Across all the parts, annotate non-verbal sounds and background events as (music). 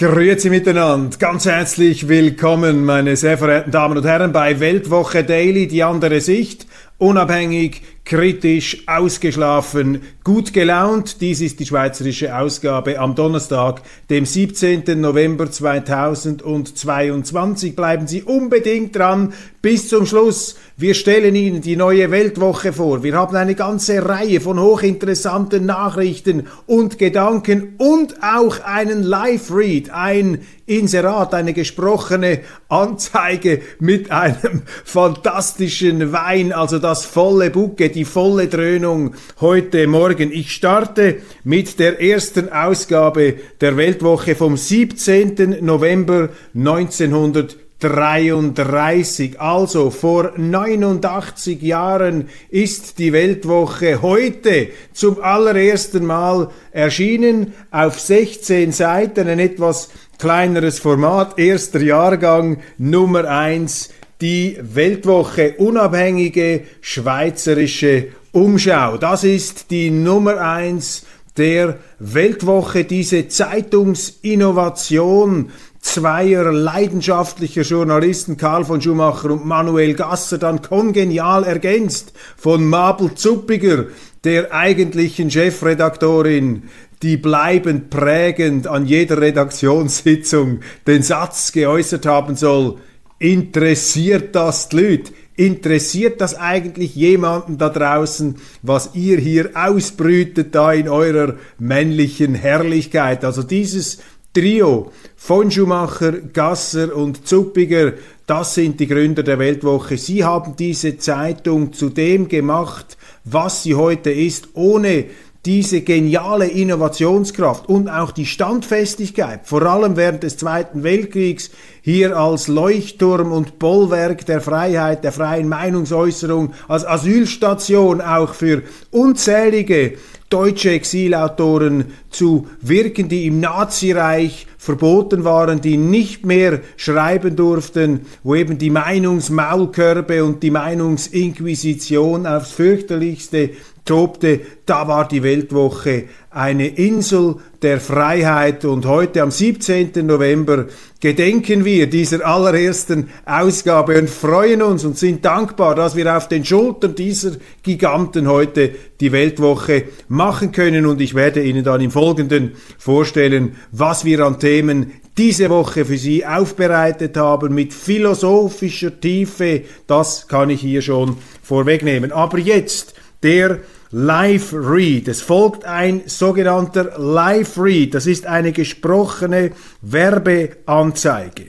Grüezi miteinander, ganz herzlich willkommen, meine sehr verehrten Damen und Herren, bei Weltwoche Daily, die andere Sicht, unabhängig, kritisch, ausgeschlafen, gut gelaunt. Dies ist die schweizerische Ausgabe am Donnerstag, dem 17. November 2022. Bleiben Sie unbedingt dran bis zum Schluss. Wir stellen Ihnen die neue Weltwoche vor. Wir haben eine ganze Reihe von hochinteressanten Nachrichten und Gedanken und auch einen Live-Read, ein Inserat, eine gesprochene Anzeige mit einem fantastischen Wein, also das volle Bucke, die volle Dröhnung heute Morgen. Ich starte mit der ersten Ausgabe der Weltwoche vom 17. November 1900 33. Also vor 89 Jahren ist die Weltwoche heute zum allerersten Mal erschienen auf 16 Seiten, ein etwas kleineres Format, erster Jahrgang Nummer 1, die Weltwoche, unabhängige schweizerische Umschau. Das ist die Nummer 1 der Weltwoche, diese Zeitungsinnovation zweier leidenschaftlicher Journalisten, Karl von Schumacher und Manuel Gasser, dann kongenial ergänzt von Mabel Zuppiger, der eigentlichen Chefredaktorin, die bleibend prägend an jeder Redaktionssitzung den Satz geäußert haben soll, interessiert das die Leute? Interessiert das eigentlich jemanden da draußen, was ihr hier ausbrütet da in eurer männlichen Herrlichkeit? Also dieses Trio von Schumacher, Gasser und Zuppiger, das sind die Gründer der Weltwoche. Sie haben diese Zeitung zu dem gemacht, was sie heute ist, ohne diese geniale Innovationskraft und auch die Standfestigkeit, vor allem während des Zweiten Weltkriegs, hier als Leuchtturm und Bollwerk der Freiheit, der freien Meinungsäußerung, als Asylstation auch für unzählige deutsche Exilautoren zu wirken, die im Nazireich verboten waren, die nicht mehr schreiben durften, wo eben die Meinungsmaulkörbe und die Meinungsinquisition aufs fürchterlichste tobte, da war die Weltwoche eine Insel der Freiheit und heute am 17. November gedenken wir dieser allerersten Ausgabe und freuen uns und sind dankbar, dass wir auf den Schultern dieser Giganten heute die Weltwoche machen können und ich werde Ihnen dann im Folgenden vorstellen, was wir an Themen diese Woche für Sie aufbereitet haben mit philosophischer Tiefe. Das kann ich hier schon vorwegnehmen. Aber jetzt der Live Read. Es folgt ein sogenannter Live Read. Das ist eine gesprochene Werbeanzeige.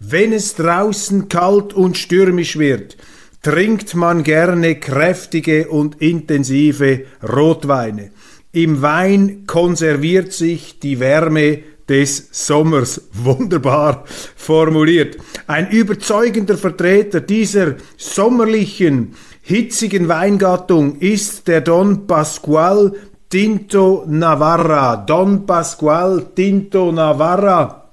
Wenn es draußen kalt und stürmisch wird, trinkt man gerne kräftige und intensive Rotweine. Im Wein konserviert sich die Wärme des Sommers. Wunderbar formuliert. Ein überzeugender Vertreter dieser sommerlichen hitzigen Weingattung ist der Don Pascual Tinto Navarra. Don Pascual Tinto Navarra.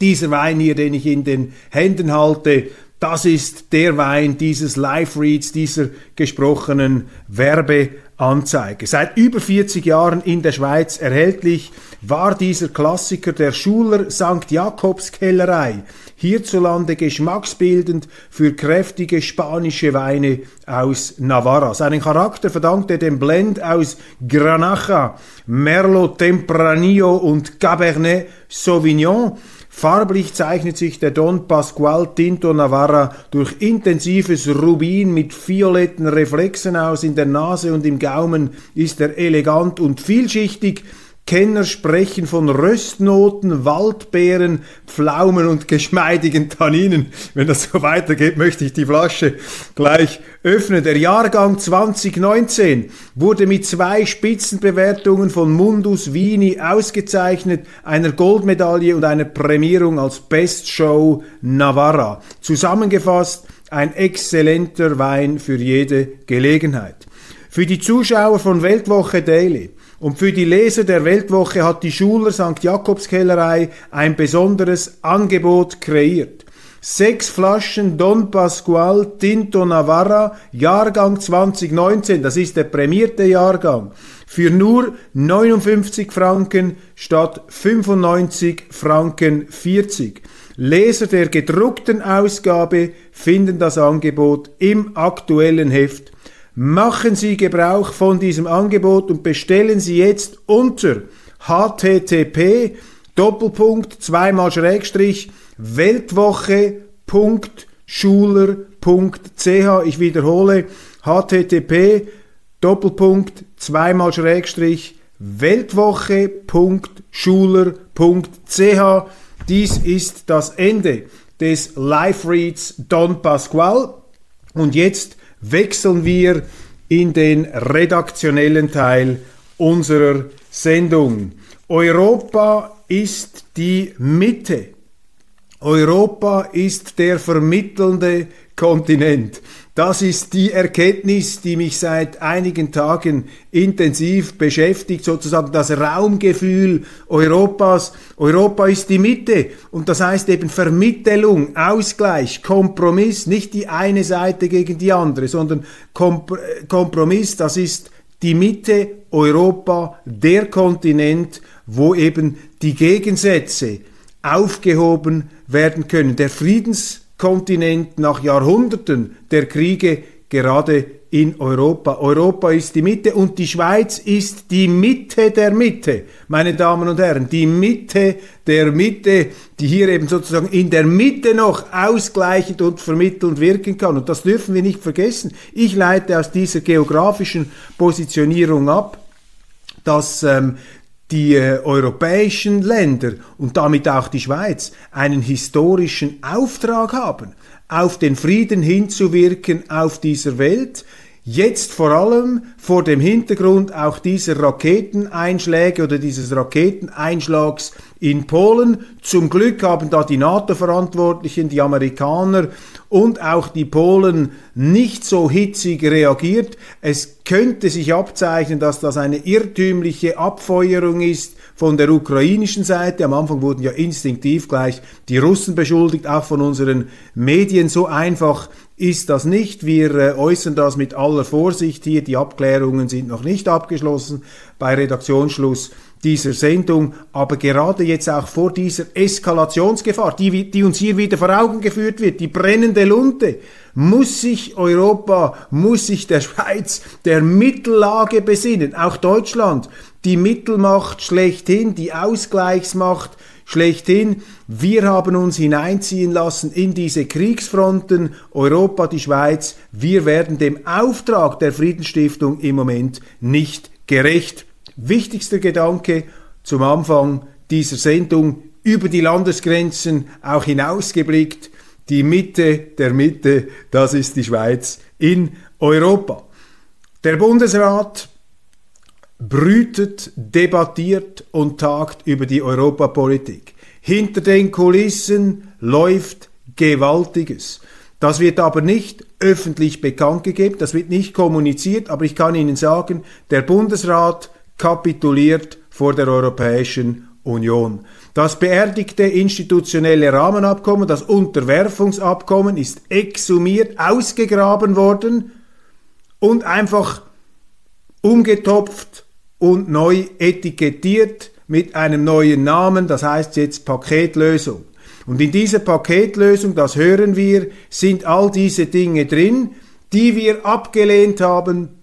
Dieser Wein hier, den ich in den Händen halte, das ist der Wein dieses Live-Reads, dieser gesprochenen Werbeanzeige. Seit über 40 Jahren in der Schweiz erhältlich war dieser Klassiker der Schuler St. Jakobs Kellerei hierzulande geschmacksbildend für kräftige spanische Weine aus Navarra. Seinen Charakter verdankt er dem Blend aus Granacha, Merlot Tempranillo und Cabernet Sauvignon. Farblich zeichnet sich der Don Pascual Tinto Navarra durch intensives Rubin mit violetten Reflexen aus. In der Nase und im Gaumen ist er elegant und vielschichtig. Kenner sprechen von Röstnoten, Waldbeeren, Pflaumen und geschmeidigen Tanninen. Wenn das so weitergeht, möchte ich die Flasche gleich öffnen. Der Jahrgang 2019 wurde mit zwei Spitzenbewertungen von Mundus Vini ausgezeichnet, einer Goldmedaille und einer Prämierung als Best Show Navarra. Zusammengefasst ein exzellenter Wein für jede Gelegenheit. Für die Zuschauer von Weltwoche Daily und für die Leser der Weltwoche hat die Schuler St. Jakobskellerei ein besonderes Angebot kreiert. Sechs Flaschen Don Pascual Tinto Navarra, Jahrgang 2019, das ist der prämierte Jahrgang, für nur 59 Franken statt 95 Franken 40. Leser der gedruckten Ausgabe finden das Angebot im aktuellen Heft. Machen Sie Gebrauch von diesem Angebot und bestellen Sie jetzt unter http Doppelpunkt zweimal Schrägstrich weltwoche.schuler.ch. Ich wiederhole http Doppelpunkt zweimal Schrägstrich weltwoche.schuler.ch. Dies ist das Ende des Live Reads Don Pasqual. Und jetzt wechseln wir in den redaktionellen Teil unserer Sendung. Europa ist die Mitte. Europa ist der vermittelnde Kontinent. Das ist die Erkenntnis, die mich seit einigen Tagen intensiv beschäftigt, sozusagen das Raumgefühl Europas. Europa ist die Mitte und das heißt eben Vermittelung, Ausgleich, Kompromiss, nicht die eine Seite gegen die andere, sondern Kompromiss, das ist die Mitte Europa, der Kontinent, wo eben die Gegensätze aufgehoben werden können. Der Friedens Kontinent nach Jahrhunderten der Kriege gerade in Europa. Europa ist die Mitte und die Schweiz ist die Mitte der Mitte, meine Damen und Herren, die Mitte der Mitte, die hier eben sozusagen in der Mitte noch ausgleichend und vermittelnd wirken kann. Und das dürfen wir nicht vergessen. Ich leite aus dieser geografischen Positionierung ab, dass ähm, die äh, europäischen Länder und damit auch die Schweiz einen historischen Auftrag haben, auf den Frieden hinzuwirken auf dieser Welt, Jetzt vor allem vor dem Hintergrund auch dieser Raketeneinschläge oder dieses Raketeneinschlags in Polen. Zum Glück haben da die NATO-Verantwortlichen, die Amerikaner und auch die Polen nicht so hitzig reagiert. Es könnte sich abzeichnen, dass das eine irrtümliche Abfeuerung ist von der ukrainischen Seite. Am Anfang wurden ja instinktiv gleich die Russen beschuldigt, auch von unseren Medien. So einfach ist das nicht. Wir äh, äußern das mit aller Vorsicht hier. Die Abklärungen sind noch nicht abgeschlossen bei Redaktionsschluss dieser Sendung, aber gerade jetzt auch vor dieser Eskalationsgefahr, die, die uns hier wieder vor Augen geführt wird, die brennende Lunte, muss sich Europa, muss sich der Schweiz der Mittellage besinnen, auch Deutschland, die Mittelmacht schlechthin, die Ausgleichsmacht schlechthin. Wir haben uns hineinziehen lassen in diese Kriegsfronten, Europa, die Schweiz. Wir werden dem Auftrag der Friedensstiftung im Moment nicht gerecht. Wichtigster Gedanke zum Anfang dieser Sendung über die Landesgrenzen auch hinausgeblickt. Die Mitte der Mitte, das ist die Schweiz in Europa. Der Bundesrat brütet, debattiert und tagt über die Europapolitik. Hinter den Kulissen läuft Gewaltiges. Das wird aber nicht öffentlich bekannt gegeben, das wird nicht kommuniziert, aber ich kann Ihnen sagen, der Bundesrat kapituliert vor der Europäischen Union. Das beerdigte institutionelle Rahmenabkommen, das Unterwerfungsabkommen ist exhumiert, ausgegraben worden und einfach umgetopft und neu etikettiert mit einem neuen Namen, das heißt jetzt Paketlösung. Und in dieser Paketlösung, das hören wir, sind all diese Dinge drin, die wir abgelehnt haben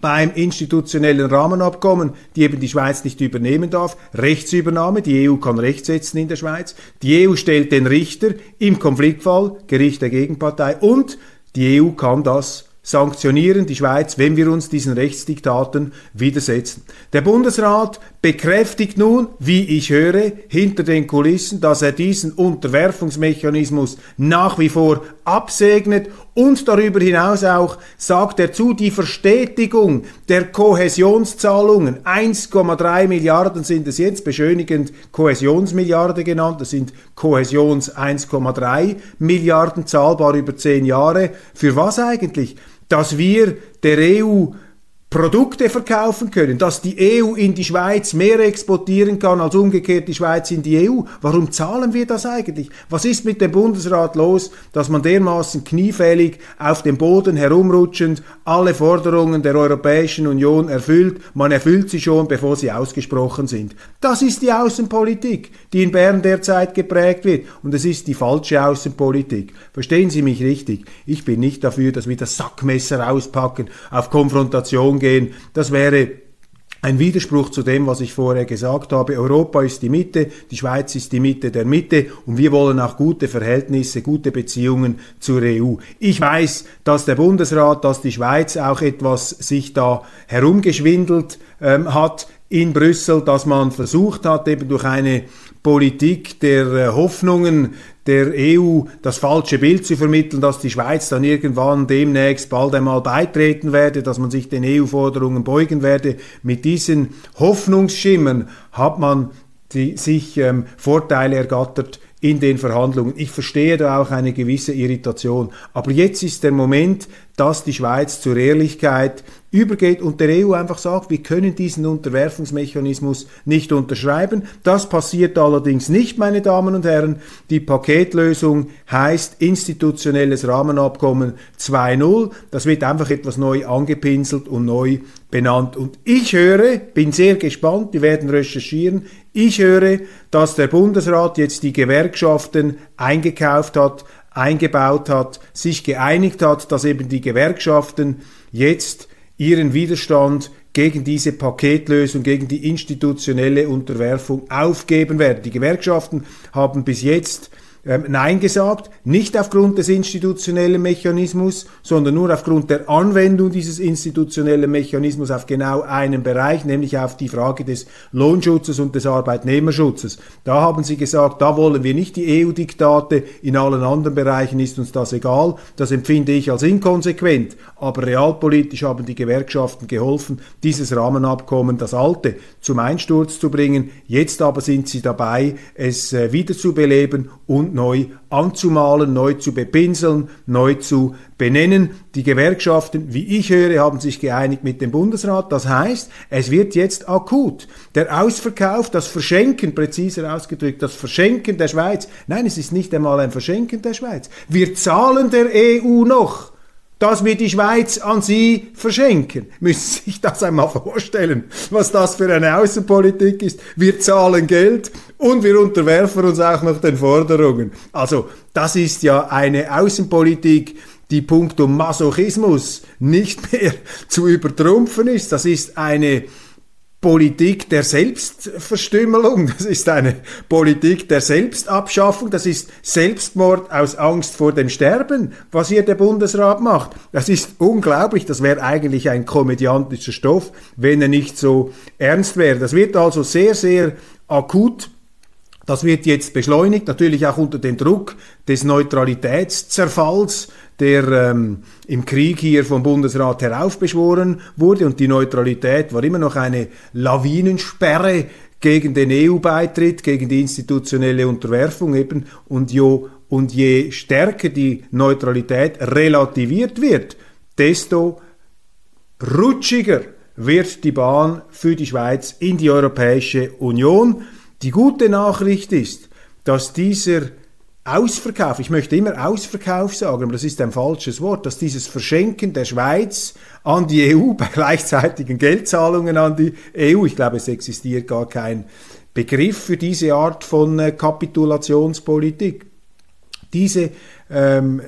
beim institutionellen Rahmenabkommen, die eben die Schweiz nicht übernehmen darf. Rechtsübernahme, die EU kann Recht setzen in der Schweiz. Die EU stellt den Richter im Konfliktfall, Gericht der Gegenpartei und die EU kann das sanktionieren die Schweiz, wenn wir uns diesen Rechtsdiktaten widersetzen. Der Bundesrat bekräftigt nun, wie ich höre, hinter den Kulissen, dass er diesen Unterwerfungsmechanismus nach wie vor absegnet Und darüber hinaus auch sagt er zu, die Verstetigung der Kohäsionszahlungen, 1,3 Milliarden sind es jetzt, beschönigend Kohäsionsmilliarde genannt, das sind Kohäsions 1,3 Milliarden, zahlbar über zehn Jahre. Für was eigentlich? Dass wir der EU Produkte verkaufen können, dass die EU in die Schweiz mehr exportieren kann als umgekehrt die Schweiz in die EU. Warum zahlen wir das eigentlich? Was ist mit dem Bundesrat los, dass man dermaßen kniefällig auf dem Boden herumrutschend alle Forderungen der Europäischen Union erfüllt? Man erfüllt sie schon, bevor sie ausgesprochen sind. Das ist die Außenpolitik, die in Bern derzeit geprägt wird. Und es ist die falsche Außenpolitik. Verstehen Sie mich richtig? Ich bin nicht dafür, dass wir das Sackmesser auspacken, auf Konfrontation gehen. Das wäre ein Widerspruch zu dem, was ich vorher gesagt habe. Europa ist die Mitte, die Schweiz ist die Mitte der Mitte und wir wollen auch gute Verhältnisse, gute Beziehungen zur EU. Ich weiß, dass der Bundesrat, dass die Schweiz auch etwas sich da herumgeschwindelt ähm, hat in Brüssel, dass man versucht hat, eben durch eine Politik der äh, Hoffnungen der EU das falsche Bild zu vermitteln, dass die Schweiz dann irgendwann demnächst bald einmal beitreten werde, dass man sich den EU-Forderungen beugen werde. Mit diesen Hoffnungsschimmern hat man die, sich ähm, Vorteile ergattert in den Verhandlungen. Ich verstehe da auch eine gewisse Irritation. Aber jetzt ist der Moment, dass die Schweiz zur Ehrlichkeit übergeht und der EU einfach sagt, wir können diesen Unterwerfungsmechanismus nicht unterschreiben. Das passiert allerdings nicht, meine Damen und Herren. Die Paketlösung heißt institutionelles Rahmenabkommen 2.0. Das wird einfach etwas neu angepinselt und neu benannt. Und ich höre, bin sehr gespannt, wir werden recherchieren, ich höre, dass der Bundesrat jetzt die Gewerkschaften eingekauft hat, eingebaut hat, sich geeinigt hat, dass eben die Gewerkschaften jetzt ihren Widerstand gegen diese Paketlösung, gegen die institutionelle Unterwerfung aufgeben werden. Die Gewerkschaften haben bis jetzt Nein gesagt, nicht aufgrund des institutionellen Mechanismus, sondern nur aufgrund der Anwendung dieses institutionellen Mechanismus auf genau einen Bereich, nämlich auf die Frage des Lohnschutzes und des Arbeitnehmerschutzes. Da haben sie gesagt, da wollen wir nicht die EU-Diktate, in allen anderen Bereichen ist uns das egal. Das empfinde ich als inkonsequent, aber realpolitisch haben die Gewerkschaften geholfen, dieses Rahmenabkommen, das alte, zum Einsturz zu bringen. Jetzt aber sind sie dabei, es äh, wiederzubeleben und neu anzumalen, neu zu bepinseln, neu zu benennen. Die Gewerkschaften, wie ich höre, haben sich geeinigt mit dem Bundesrat. Das heißt, es wird jetzt akut. Der Ausverkauf, das Verschenken, präziser ausgedrückt, das Verschenken der Schweiz. Nein, es ist nicht einmal ein Verschenken der Schweiz. Wir zahlen der EU noch dass wir die Schweiz an sie verschenken. (laughs) Müssen Sie sich das einmal vorstellen, was das für eine Außenpolitik ist. Wir zahlen Geld und wir unterwerfen uns auch noch den Forderungen. Also das ist ja eine Außenpolitik, die punktum Masochismus nicht mehr (laughs) zu übertrumpfen ist. Das ist eine Politik der Selbstverstümmelung, das ist eine Politik der Selbstabschaffung, das ist Selbstmord aus Angst vor dem Sterben, was hier der Bundesrat macht. Das ist unglaublich, das wäre eigentlich ein komödiantischer Stoff, wenn er nicht so ernst wäre. Das wird also sehr, sehr akut das wird jetzt beschleunigt, natürlich auch unter dem Druck des Neutralitätszerfalls, der ähm, im Krieg hier vom Bundesrat heraufbeschworen wurde. Und die Neutralität war immer noch eine Lawinensperre gegen den EU-Beitritt, gegen die institutionelle Unterwerfung eben. Und, jo, und je stärker die Neutralität relativiert wird, desto rutschiger wird die Bahn für die Schweiz in die Europäische Union. Die gute Nachricht ist, dass dieser Ausverkauf, ich möchte immer Ausverkauf sagen, aber das ist ein falsches Wort, dass dieses Verschenken der Schweiz an die EU (laughs) bei gleichzeitigen Geldzahlungen an die EU, ich glaube, es existiert gar kein Begriff für diese Art von äh, Kapitulationspolitik. Diese ähm,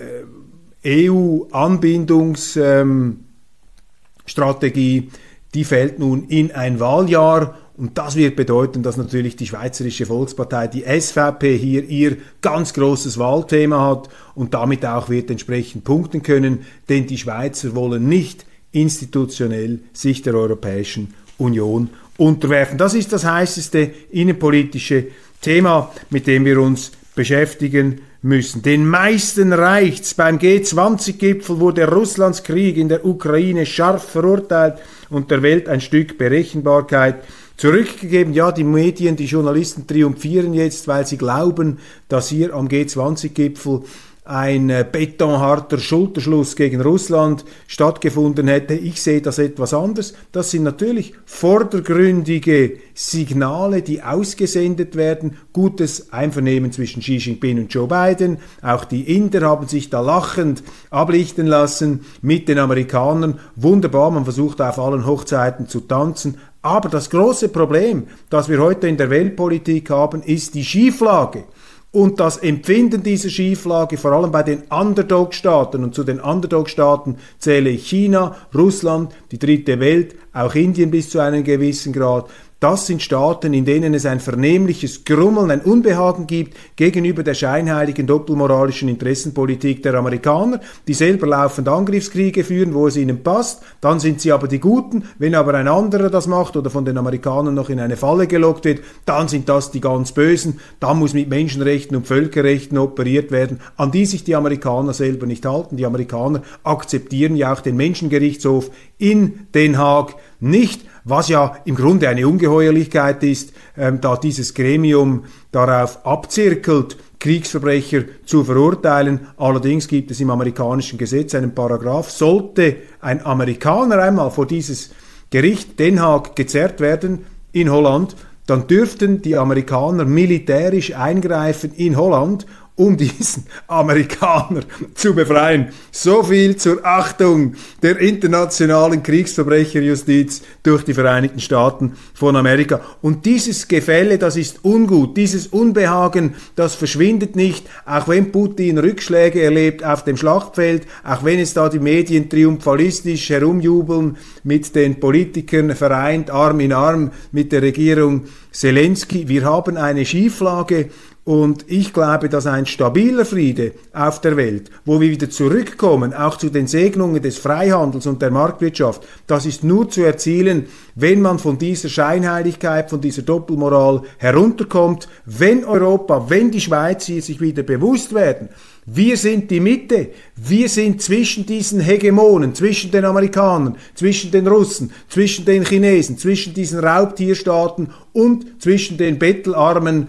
äh, EU-Anbindungsstrategie, ähm, die fällt nun in ein Wahljahr und das wird bedeuten, dass natürlich die Schweizerische Volkspartei, die SVP, hier ihr ganz großes Wahlthema hat und damit auch wird entsprechend punkten können, denn die Schweizer wollen nicht institutionell sich der Europäischen Union unterwerfen. Das ist das heißeste innenpolitische Thema, mit dem wir uns beschäftigen müssen. Den meisten reicht's. Beim G20-Gipfel wurde Russlands Krieg in der Ukraine scharf verurteilt und der Welt ein Stück Berechenbarkeit zurückgegeben. Ja, die Medien, die Journalisten triumphieren jetzt, weil sie glauben, dass hier am G20-Gipfel ein äh, betonharter Schulterschluss gegen Russland stattgefunden hätte. Ich sehe das etwas anders. Das sind natürlich vordergründige Signale, die ausgesendet werden. Gutes Einvernehmen zwischen Xi Jinping und Joe Biden. Auch die Inder haben sich da lachend ablichten lassen mit den Amerikanern. Wunderbar, man versucht auf allen Hochzeiten zu tanzen. Aber das große Problem, das wir heute in der Weltpolitik haben, ist die Schieflage. Und das Empfinden dieser Schieflage, vor allem bei den Underdog-Staaten, und zu den Underdog-Staaten zähle ich China, Russland, die dritte Welt, auch Indien bis zu einem gewissen Grad, das sind Staaten, in denen es ein vernehmliches Grummeln, ein Unbehagen gibt gegenüber der scheinheiligen doppelmoralischen Interessenpolitik der Amerikaner, die selber laufend Angriffskriege führen, wo es ihnen passt. Dann sind sie aber die Guten. Wenn aber ein anderer das macht oder von den Amerikanern noch in eine Falle gelockt wird, dann sind das die ganz Bösen. Da muss mit Menschenrechten und Völkerrechten operiert werden, an die sich die Amerikaner selber nicht halten. Die Amerikaner akzeptieren ja auch den Menschengerichtshof in Den Haag nicht was ja im Grunde eine Ungeheuerlichkeit ist, ähm, da dieses Gremium darauf abzirkelt, Kriegsverbrecher zu verurteilen. Allerdings gibt es im amerikanischen Gesetz einen Paragraph, sollte ein Amerikaner einmal vor dieses Gericht Den Haag gezerrt werden in Holland, dann dürften die Amerikaner militärisch eingreifen in Holland um diesen Amerikaner zu befreien. So viel zur Achtung der internationalen Kriegsverbrecherjustiz durch die Vereinigten Staaten von Amerika. Und dieses Gefälle, das ist ungut. Dieses Unbehagen, das verschwindet nicht, auch wenn Putin Rückschläge erlebt auf dem Schlachtfeld, auch wenn es da die Medien triumphalistisch herumjubeln mit den Politikern vereint, Arm in Arm mit der Regierung Zelensky. Wir haben eine Schieflage und ich glaube, dass ein stabiler Friede auf der Welt, wo wir wieder zurückkommen, auch zu den Segnungen des Freihandels und der Marktwirtschaft, das ist nur zu erzielen, wenn man von dieser Scheinheiligkeit, von dieser Doppelmoral herunterkommt, wenn Europa, wenn die Schweiz hier sich wieder bewusst werden, wir sind die Mitte. Wir sind zwischen diesen Hegemonen, zwischen den Amerikanern, zwischen den Russen, zwischen den Chinesen, zwischen diesen Raubtierstaaten und zwischen den bettelarmen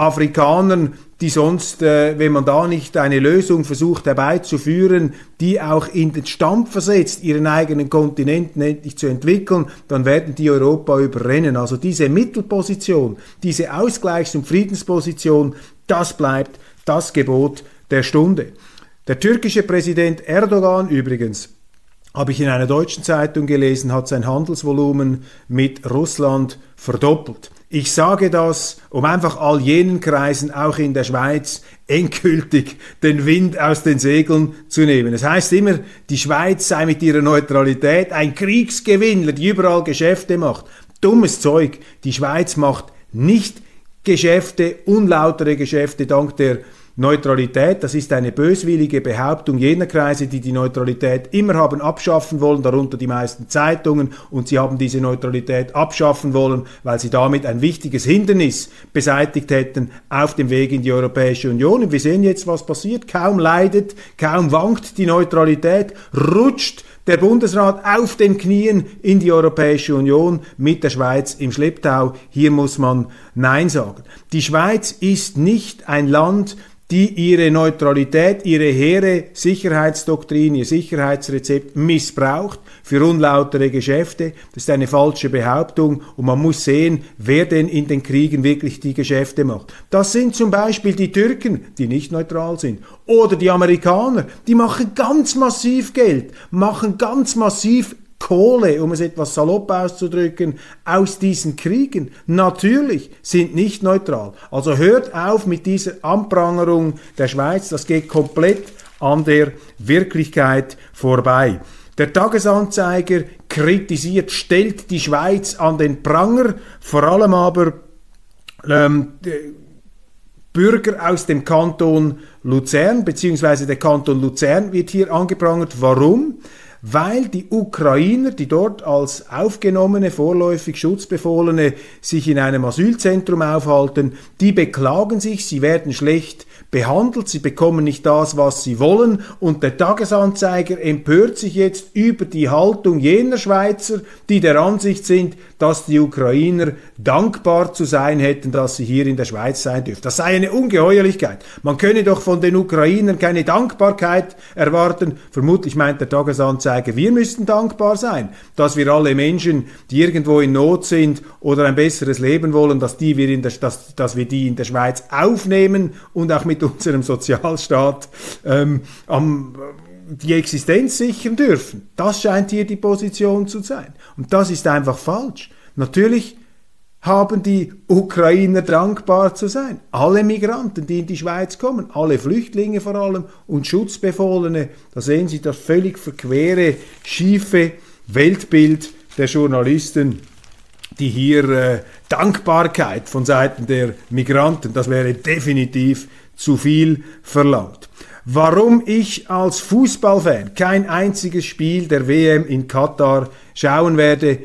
Afrikanern, die sonst, äh, wenn man da nicht eine Lösung versucht herbeizuführen, die auch in den Stand versetzt, ihren eigenen Kontinenten endlich zu entwickeln, dann werden die Europa überrennen. Also diese Mittelposition, diese Ausgleichs- und Friedensposition, das bleibt das Gebot der Stunde. Der türkische Präsident Erdogan übrigens, habe ich in einer deutschen Zeitung gelesen, hat sein Handelsvolumen mit Russland verdoppelt. Ich sage das, um einfach all jenen Kreisen, auch in der Schweiz, endgültig den Wind aus den Segeln zu nehmen. Es heißt immer, die Schweiz sei mit ihrer Neutralität ein Kriegsgewinnler, die überall Geschäfte macht. Dummes Zeug. Die Schweiz macht nicht Geschäfte, unlautere Geschäfte dank der Neutralität, das ist eine böswillige Behauptung jener Kreise, die die Neutralität immer haben abschaffen wollen, darunter die meisten Zeitungen, und sie haben diese Neutralität abschaffen wollen, weil sie damit ein wichtiges Hindernis beseitigt hätten auf dem Weg in die Europäische Union. Und wir sehen jetzt, was passiert. Kaum leidet, kaum wankt die Neutralität, rutscht der Bundesrat auf den Knien in die Europäische Union mit der Schweiz im Schlepptau. Hier muss man Nein sagen. Die Schweiz ist nicht ein Land, die ihre Neutralität, ihre hehre Sicherheitsdoktrin, ihr Sicherheitsrezept missbraucht für unlautere Geschäfte. Das ist eine falsche Behauptung und man muss sehen, wer denn in den Kriegen wirklich die Geschäfte macht. Das sind zum Beispiel die Türken, die nicht neutral sind, oder die Amerikaner, die machen ganz massiv Geld, machen ganz massiv Kohle, um es etwas salopp auszudrücken, aus diesen Kriegen natürlich sind nicht neutral. Also hört auf mit dieser Anprangerung der Schweiz, das geht komplett an der Wirklichkeit vorbei. Der Tagesanzeiger kritisiert, stellt die Schweiz an den Pranger, vor allem aber ähm, Bürger aus dem Kanton Luzern, beziehungsweise der Kanton Luzern wird hier angeprangert. Warum? Weil die Ukrainer, die dort als aufgenommene, vorläufig Schutzbefohlene sich in einem Asylzentrum aufhalten, die beklagen sich, sie werden schlecht behandelt. Sie bekommen nicht das, was sie wollen. Und der Tagesanzeiger empört sich jetzt über die Haltung jener Schweizer, die der Ansicht sind, dass die Ukrainer dankbar zu sein hätten, dass sie hier in der Schweiz sein dürfen. Das sei eine Ungeheuerlichkeit. Man könne doch von den Ukrainern keine Dankbarkeit erwarten. Vermutlich meint der Tagesanzeiger, wir müssten dankbar sein, dass wir alle Menschen, die irgendwo in Not sind oder ein besseres Leben wollen, dass, die wir in der, dass, dass wir die in der Schweiz aufnehmen und auch mit unserem Sozialstaat ähm, am die Existenz sichern dürfen. Das scheint hier die Position zu sein. Und das ist einfach falsch. Natürlich haben die Ukrainer dankbar zu sein. Alle Migranten, die in die Schweiz kommen, alle Flüchtlinge vor allem und Schutzbefohlene, da sehen Sie das völlig verquere, schiefe Weltbild der Journalisten, die hier äh, Dankbarkeit von Seiten der Migranten, das wäre definitiv zu viel verlangt. Warum ich als Fußballfan kein einziges Spiel der WM in Katar schauen werde,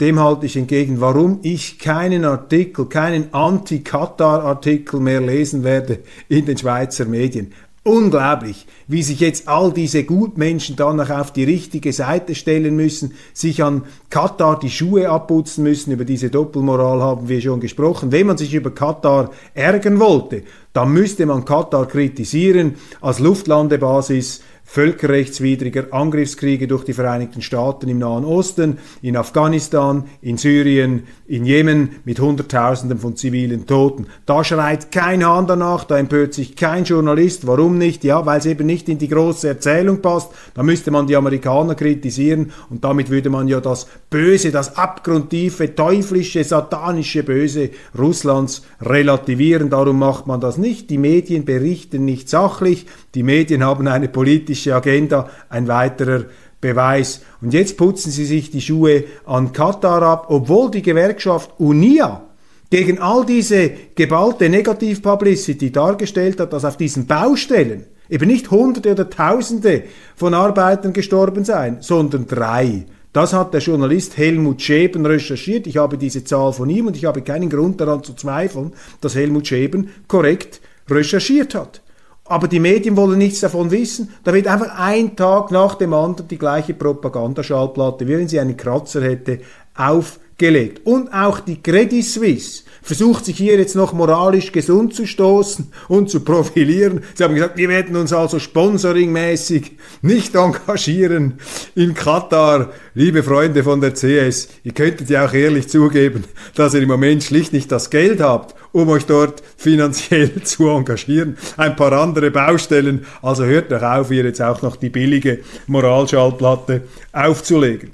dem halte ich entgegen, warum ich keinen Artikel, keinen Anti-Katar-Artikel mehr lesen werde in den Schweizer Medien. Unglaublich, wie sich jetzt all diese Gutmenschen dann noch auf die richtige Seite stellen müssen, sich an Katar die Schuhe abputzen müssen. Über diese Doppelmoral haben wir schon gesprochen. Wenn man sich über Katar ärgern wollte, dann müsste man Katar kritisieren als Luftlandebasis völkerrechtswidriger Angriffskriege durch die Vereinigten Staaten im Nahen Osten, in Afghanistan, in Syrien, in Jemen mit Hunderttausenden von zivilen Toten. Da schreit kein Hahn danach, da empört sich kein Journalist. Warum nicht? Ja, weil es eben nicht in die große Erzählung passt. Da müsste man die Amerikaner kritisieren und damit würde man ja das Böse, das abgrundtiefe, teuflische, satanische Böse Russlands relativieren. Darum macht man das nicht. Die Medien berichten nicht sachlich. Die Medien haben eine politische Agenda, ein weiterer Beweis. Und jetzt putzen sie sich die Schuhe an Katar ab, obwohl die Gewerkschaft UNIA gegen all diese geballte Negativpublicity dargestellt hat, dass auf diesen Baustellen eben nicht Hunderte oder Tausende von Arbeitern gestorben seien, sondern drei. Das hat der Journalist Helmut Scheben recherchiert. Ich habe diese Zahl von ihm und ich habe keinen Grund daran zu zweifeln, dass Helmut Scheben korrekt recherchiert hat. Aber die Medien wollen nichts davon wissen. Da wird einfach ein Tag nach dem anderen die gleiche Propagandaschallplatte, wie wenn sie einen Kratzer hätte, aufgelegt. Und auch die Credit Suisse versucht sich hier jetzt noch moralisch gesund zu stoßen und zu profilieren. Sie haben gesagt, wir werden uns also sponsoringmäßig nicht engagieren in Katar. Liebe Freunde von der CS, ihr könntet ja auch ehrlich zugeben, dass ihr im Moment schlicht nicht das Geld habt, um euch dort finanziell (laughs) zu engagieren. Ein paar andere Baustellen, also hört doch auf, hier jetzt auch noch die billige Moralschallplatte aufzulegen.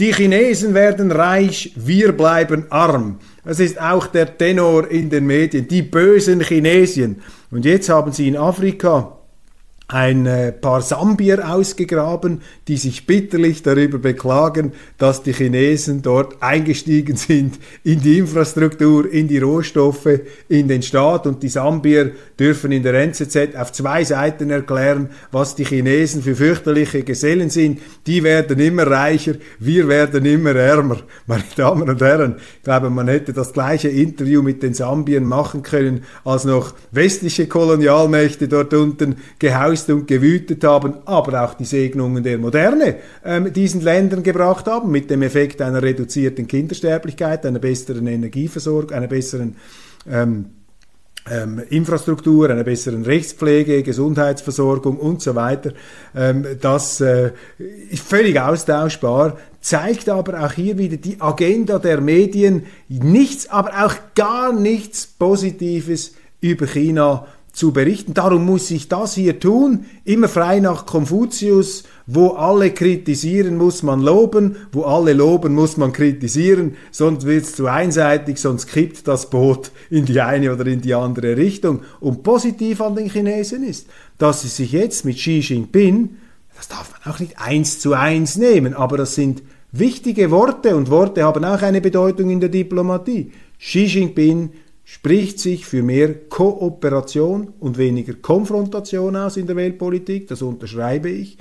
Die Chinesen werden reich, wir bleiben arm. Das ist auch der Tenor in den Medien. Die bösen Chinesien. Und jetzt haben sie in Afrika ein paar Sambier ausgegraben, die sich bitterlich darüber beklagen, dass die Chinesen dort eingestiegen sind in die Infrastruktur, in die Rohstoffe, in den Staat und die Sambier dürfen in der NZZ auf zwei Seiten erklären, was die Chinesen für fürchterliche Gesellen sind. Die werden immer reicher, wir werden immer ärmer. (laughs) Meine Damen und Herren, ich glaube, man hätte das gleiche Interview mit den Sambiern machen können, als noch westliche Kolonialmächte dort unten gehaust und gewütet haben, aber auch die Segnungen der Moderne ähm, diesen Ländern gebracht haben, mit dem Effekt einer reduzierten Kindersterblichkeit, einer besseren Energieversorgung, einer besseren ähm, ähm, Infrastruktur, einer besseren Rechtspflege, Gesundheitsversorgung und so weiter. Ähm, das äh, ist völlig austauschbar, zeigt aber auch hier wieder die Agenda der Medien, nichts, aber auch gar nichts Positives über China zu berichten. Darum muss ich das hier tun, immer frei nach Konfuzius, wo alle kritisieren, muss man loben, wo alle loben, muss man kritisieren, sonst wird es zu einseitig, sonst kippt das Boot in die eine oder in die andere Richtung. Und positiv an den Chinesen ist, dass sie sich jetzt mit Xi Jinping, das darf man auch nicht eins zu eins nehmen, aber das sind wichtige Worte und Worte haben auch eine Bedeutung in der Diplomatie. Xi Jinping spricht sich für mehr Kooperation und weniger Konfrontation aus in der Weltpolitik, das unterschreibe ich.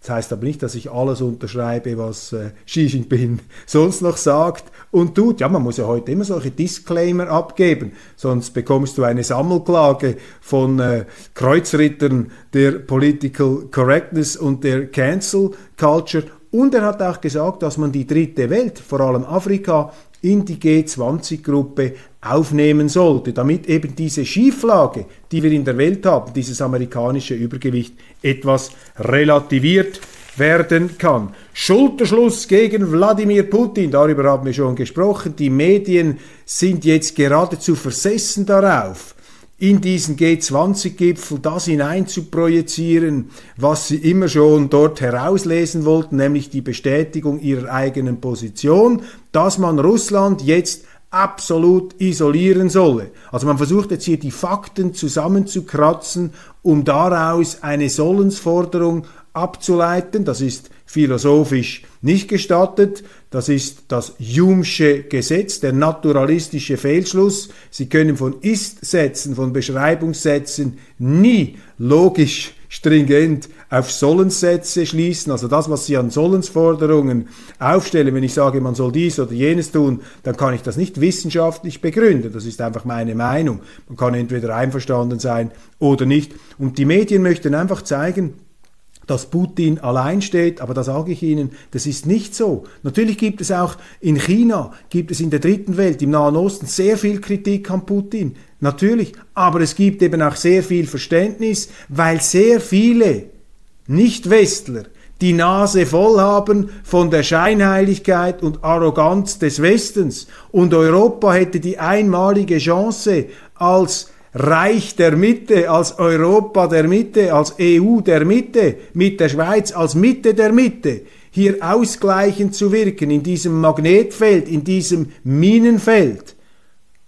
Das heißt aber nicht, dass ich alles unterschreibe, was äh, Xi Jinping (laughs) sonst noch sagt und tut. Ja, man muss ja heute immer solche Disclaimer abgeben, sonst bekommst du eine Sammelklage von äh, Kreuzrittern der Political Correctness und der Cancel Culture. Und er hat auch gesagt, dass man die dritte Welt, vor allem Afrika, in die G20-Gruppe aufnehmen sollte, damit eben diese Schieflage, die wir in der Welt haben, dieses amerikanische Übergewicht, etwas relativiert werden kann. Schulterschluss gegen Wladimir Putin, darüber haben wir schon gesprochen. Die Medien sind jetzt geradezu versessen darauf, in diesen G20-Gipfel das hineinzuprojizieren, was sie immer schon dort herauslesen wollten, nämlich die Bestätigung ihrer eigenen Position, dass man Russland jetzt absolut isolieren solle. Also man versucht jetzt hier die Fakten zusammenzukratzen, um daraus eine Sollensforderung abzuleiten. Das ist philosophisch nicht gestattet. Das ist das Hume'sche Gesetz, der naturalistische Fehlschluss. Sie können von Ist-Sätzen, von Beschreibungssätzen nie logisch stringent auf Sollenssätze schließen, also das, was Sie an Sollensforderungen aufstellen, wenn ich sage, man soll dies oder jenes tun, dann kann ich das nicht wissenschaftlich begründen. Das ist einfach meine Meinung. Man kann entweder einverstanden sein oder nicht. Und die Medien möchten einfach zeigen, dass Putin allein steht, aber da sage ich Ihnen, das ist nicht so. Natürlich gibt es auch in China, gibt es in der dritten Welt, im Nahen Osten sehr viel Kritik an Putin, natürlich, aber es gibt eben auch sehr viel Verständnis, weil sehr viele Nicht-Westler die Nase voll haben von der Scheinheiligkeit und Arroganz des Westens und Europa hätte die einmalige Chance als Reich der Mitte, als Europa der Mitte, als EU der Mitte, mit der Schweiz als Mitte der Mitte, hier ausgleichend zu wirken in diesem Magnetfeld, in diesem Minenfeld.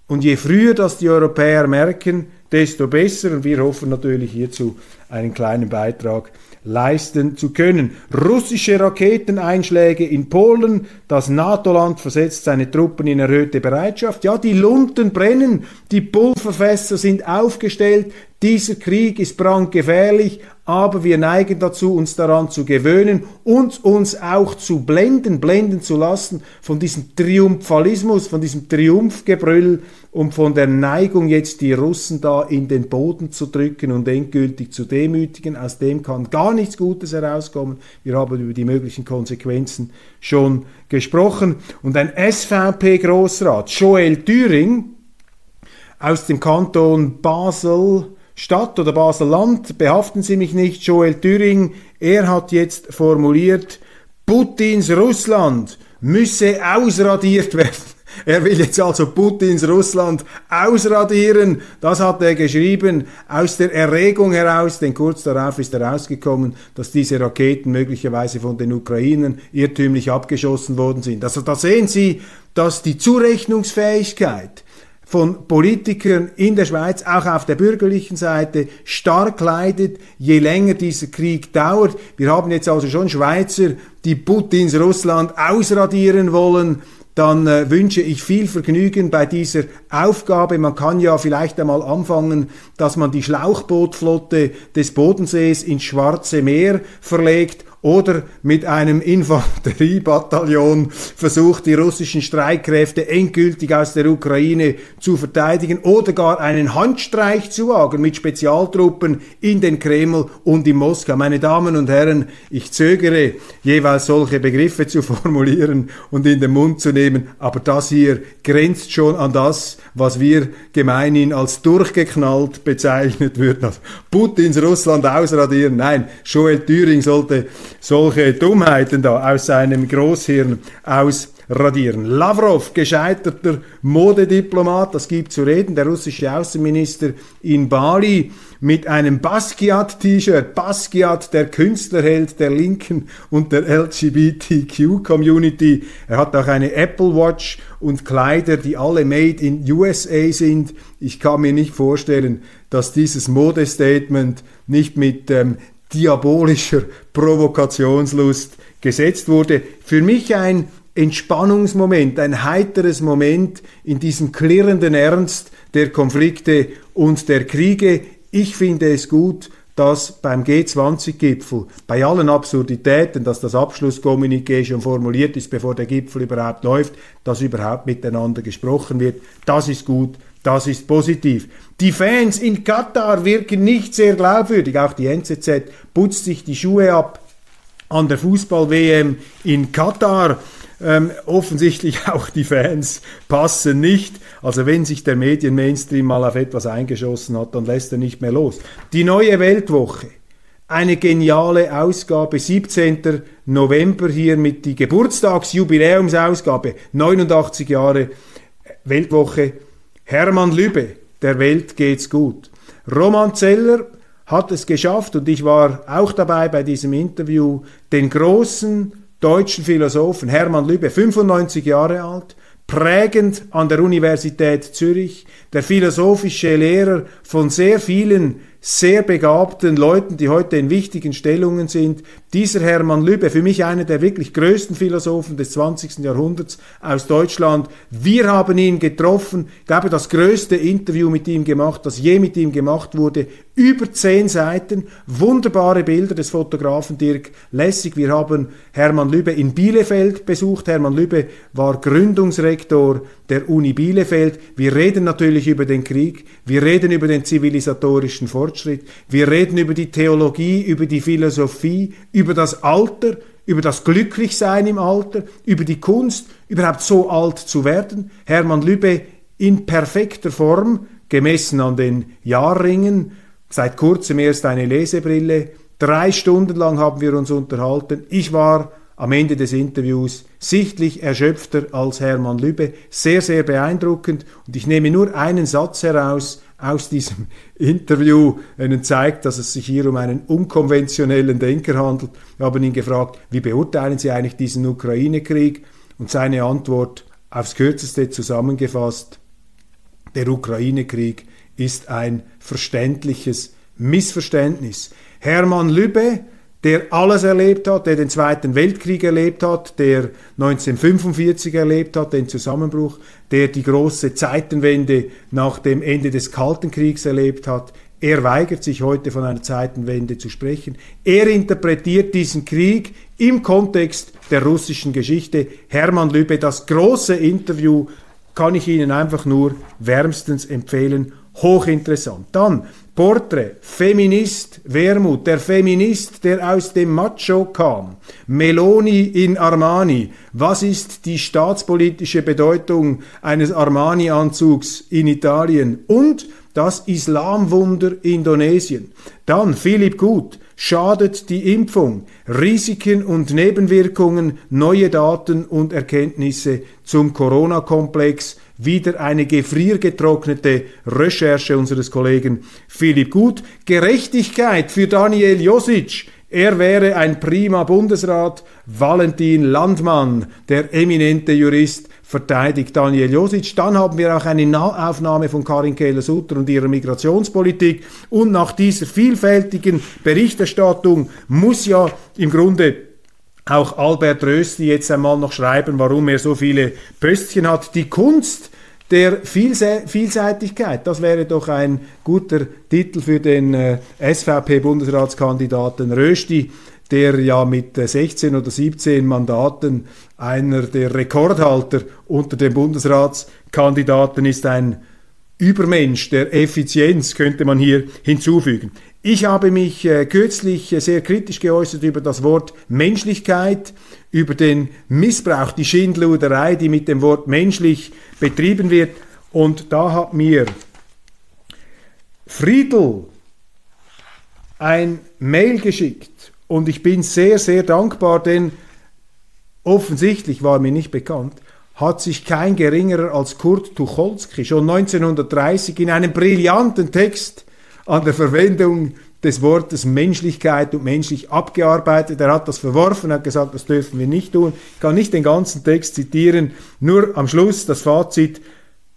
Und je früher das die Europäer merken, desto besser. Und wir hoffen natürlich hierzu einen kleinen Beitrag leisten zu können. Russische Raketeneinschläge in Polen, das NATO-Land versetzt seine Truppen in erhöhte Bereitschaft. Ja, die Lunten brennen, die Pulverfässer sind aufgestellt, dieser Krieg ist brandgefährlich, aber wir neigen dazu, uns daran zu gewöhnen und uns auch zu blenden, blenden zu lassen von diesem Triumphalismus, von diesem Triumphgebrüll und von der Neigung, jetzt die Russen da in den Boden zu drücken und endgültig zu demütigen. Aus dem kann gar nichts Gutes herauskommen. Wir haben über die möglichen Konsequenzen schon gesprochen. Und ein SVP-Großrat, Joel Thüring, aus dem Kanton Basel, Stadt oder Basel-Land, behaften Sie mich nicht, Joel Thüring, er hat jetzt formuliert, Putins Russland müsse ausradiert werden. (laughs) Er will jetzt also Putins Russland ausradieren. Das hat er geschrieben aus der Erregung heraus, denn kurz darauf ist herausgekommen, dass diese Raketen möglicherweise von den Ukrainern irrtümlich abgeschossen worden sind. Also da sehen Sie, dass die Zurechnungsfähigkeit von Politikern in der Schweiz, auch auf der bürgerlichen Seite, stark leidet, je länger dieser Krieg dauert. Wir haben jetzt also schon Schweizer, die Putins Russland ausradieren wollen, dann äh, wünsche ich viel Vergnügen bei dieser Aufgabe. Man kann ja vielleicht einmal anfangen, dass man die Schlauchbootflotte des Bodensees ins Schwarze Meer verlegt oder mit einem Infanteriebataillon versucht, die russischen Streitkräfte endgültig aus der Ukraine zu verteidigen oder gar einen Handstreich zu wagen mit Spezialtruppen in den Kreml und in Moskau. Meine Damen und Herren, ich zögere, jeweils solche Begriffe zu (laughs) formulieren und in den Mund zu nehmen, aber das hier grenzt schon an das, was wir gemeinhin als durchgeknallt bezeichnet würden. Putins Russland ausradieren. Nein, Joel Thüring sollte solche Dummheiten da aus seinem Großhirn ausradieren. Lavrov, gescheiterter Modediplomat, das gibt zu reden, der russische Außenminister in Bali mit einem Basquiat-T-Shirt, Basquiat, der Künstlerheld der Linken und der LGBTQ-Community. Er hat auch eine Apple Watch und Kleider, die alle made in USA sind. Ich kann mir nicht vorstellen, dass dieses Modestatement nicht mit ähm, diabolischer Provokationslust gesetzt wurde. Für mich ein Entspannungsmoment, ein heiteres Moment in diesem klirrenden Ernst der Konflikte und der Kriege. Ich finde es gut, dass beim G20-Gipfel bei allen Absurditäten, dass das Abschlusskommuniqué schon formuliert ist, bevor der Gipfel überhaupt läuft, dass überhaupt miteinander gesprochen wird. Das ist gut, das ist positiv. Die Fans in Katar wirken nicht sehr glaubwürdig. Auch die NZZ putzt sich die Schuhe ab an der Fußball-WM in Katar. Ähm, offensichtlich (laughs) auch die Fans passen nicht. Also wenn sich der Medien-Mainstream mal auf etwas eingeschossen hat, dann lässt er nicht mehr los. Die neue Weltwoche. Eine geniale Ausgabe, 17. November hier mit die Geburtstagsjubiläumsausgabe, 89 Jahre Weltwoche. Hermann Lübbe, der Welt geht's gut. Roman Zeller hat es geschafft, und ich war auch dabei bei diesem Interview, den großen deutschen Philosophen Hermann Lübbe, 95 Jahre alt, prägend an der Universität Zürich, der philosophische Lehrer von sehr vielen sehr begabten Leuten, die heute in wichtigen Stellungen sind. Dieser Hermann Lübbe, für mich einer der wirklich größten Philosophen des 20. Jahrhunderts aus Deutschland. Wir haben ihn getroffen, ich glaube, das größte Interview mit ihm gemacht, das je mit ihm gemacht wurde. Über zehn Seiten, wunderbare Bilder des Fotografen Dirk Lessig. Wir haben Hermann Lübbe in Bielefeld besucht. Hermann Lübbe war Gründungsrektor der Uni Bielefeld. Wir reden natürlich über den Krieg, wir reden über den zivilisatorischen Fortschritt, wir reden über die Theologie, über die Philosophie, über das Alter, über das Glücklichsein im Alter, über die Kunst, überhaupt so alt zu werden. Hermann Lübbe in perfekter Form, gemessen an den Jahrringen, seit kurzem erst eine Lesebrille. Drei Stunden lang haben wir uns unterhalten. Ich war am Ende des Interviews sichtlich erschöpfter als Hermann Lübbe. Sehr, sehr beeindruckend. Und ich nehme nur einen Satz heraus aus diesem (laughs) Interview, der zeigt, dass es sich hier um einen unkonventionellen Denker handelt. Wir haben ihn gefragt, wie beurteilen Sie eigentlich diesen Ukraine-Krieg? Und seine Antwort aufs kürzeste zusammengefasst, der Ukraine-Krieg ist ein verständliches Missverständnis. Hermann Lübbe der alles erlebt hat, der den Zweiten Weltkrieg erlebt hat, der 1945 erlebt hat, den Zusammenbruch, der die große Zeitenwende nach dem Ende des Kalten Kriegs erlebt hat. Er weigert sich heute von einer Zeitenwende zu sprechen. Er interpretiert diesen Krieg im Kontext der russischen Geschichte. Hermann Lübbe, das große Interview kann ich Ihnen einfach nur wärmstens empfehlen. Hochinteressant. Dann Porträt, Feminist, Wermut, der Feminist, der aus dem Macho kam, Meloni in Armani, was ist die staatspolitische Bedeutung eines Armani-Anzugs in Italien? Und das Islamwunder Indonesien. Dann Philipp Gut, schadet die Impfung, Risiken und Nebenwirkungen, neue Daten und Erkenntnisse zum Corona-Komplex, wieder eine gefriergetrocknete Recherche unseres Kollegen Philipp Gut. Gerechtigkeit für Daniel Josic. Er wäre ein prima Bundesrat. Valentin Landmann, der eminente Jurist, verteidigt Daniel Josic. Dann haben wir auch eine Nahaufnahme von Karin Kehler-Sutter und ihrer Migrationspolitik. Und nach dieser vielfältigen Berichterstattung muss ja im Grunde auch Albert Rösti jetzt einmal noch schreiben, warum er so viele Pöstchen hat. Die Kunst der Vielseitigkeit, das wäre doch ein guter Titel für den äh, SVP-Bundesratskandidaten Rösti, der ja mit 16 oder 17 Mandaten einer der Rekordhalter unter den Bundesratskandidaten ist, ein Übermensch der Effizienz könnte man hier hinzufügen. Ich habe mich äh, kürzlich äh, sehr kritisch geäußert über das Wort Menschlichkeit, über den Missbrauch, die Schindluderei, die mit dem Wort menschlich betrieben wird. Und da hat mir Friedel ein Mail geschickt und ich bin sehr, sehr dankbar, denn offensichtlich war mir nicht bekannt, hat sich kein geringerer als Kurt Tucholsky schon 1930 in einem brillanten Text an der Verwendung des Wortes Menschlichkeit und menschlich abgearbeitet. Er hat das verworfen, hat gesagt, das dürfen wir nicht tun. Ich kann nicht den ganzen Text zitieren, nur am Schluss das Fazit.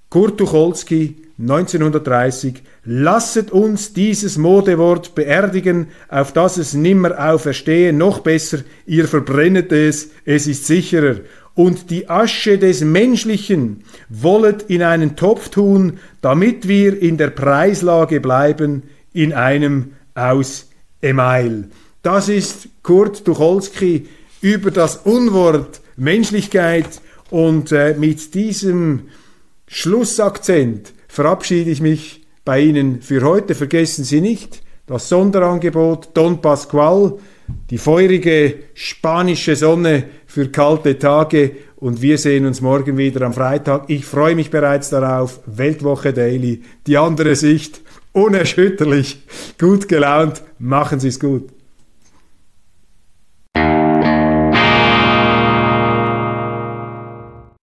Kurt Tucholsky, 1930, lasset uns dieses Modewort beerdigen, auf das es nimmer auferstehe, noch besser, ihr verbrennet es, es ist sicherer. Und die Asche des Menschlichen wollet in einen Topf tun, damit wir in der Preislage bleiben, in einem aus Email. Das ist Kurt Tucholsky über das Unwort Menschlichkeit und äh, mit diesem Schlussakzent verabschiede ich mich bei Ihnen für heute. Vergessen Sie nicht das Sonderangebot Don Pascual, die feurige spanische Sonne für kalte Tage und wir sehen uns morgen wieder am Freitag. Ich freue mich bereits darauf. Weltwoche Daily, die andere Sicht, unerschütterlich, gut gelaunt. Machen Sie es gut.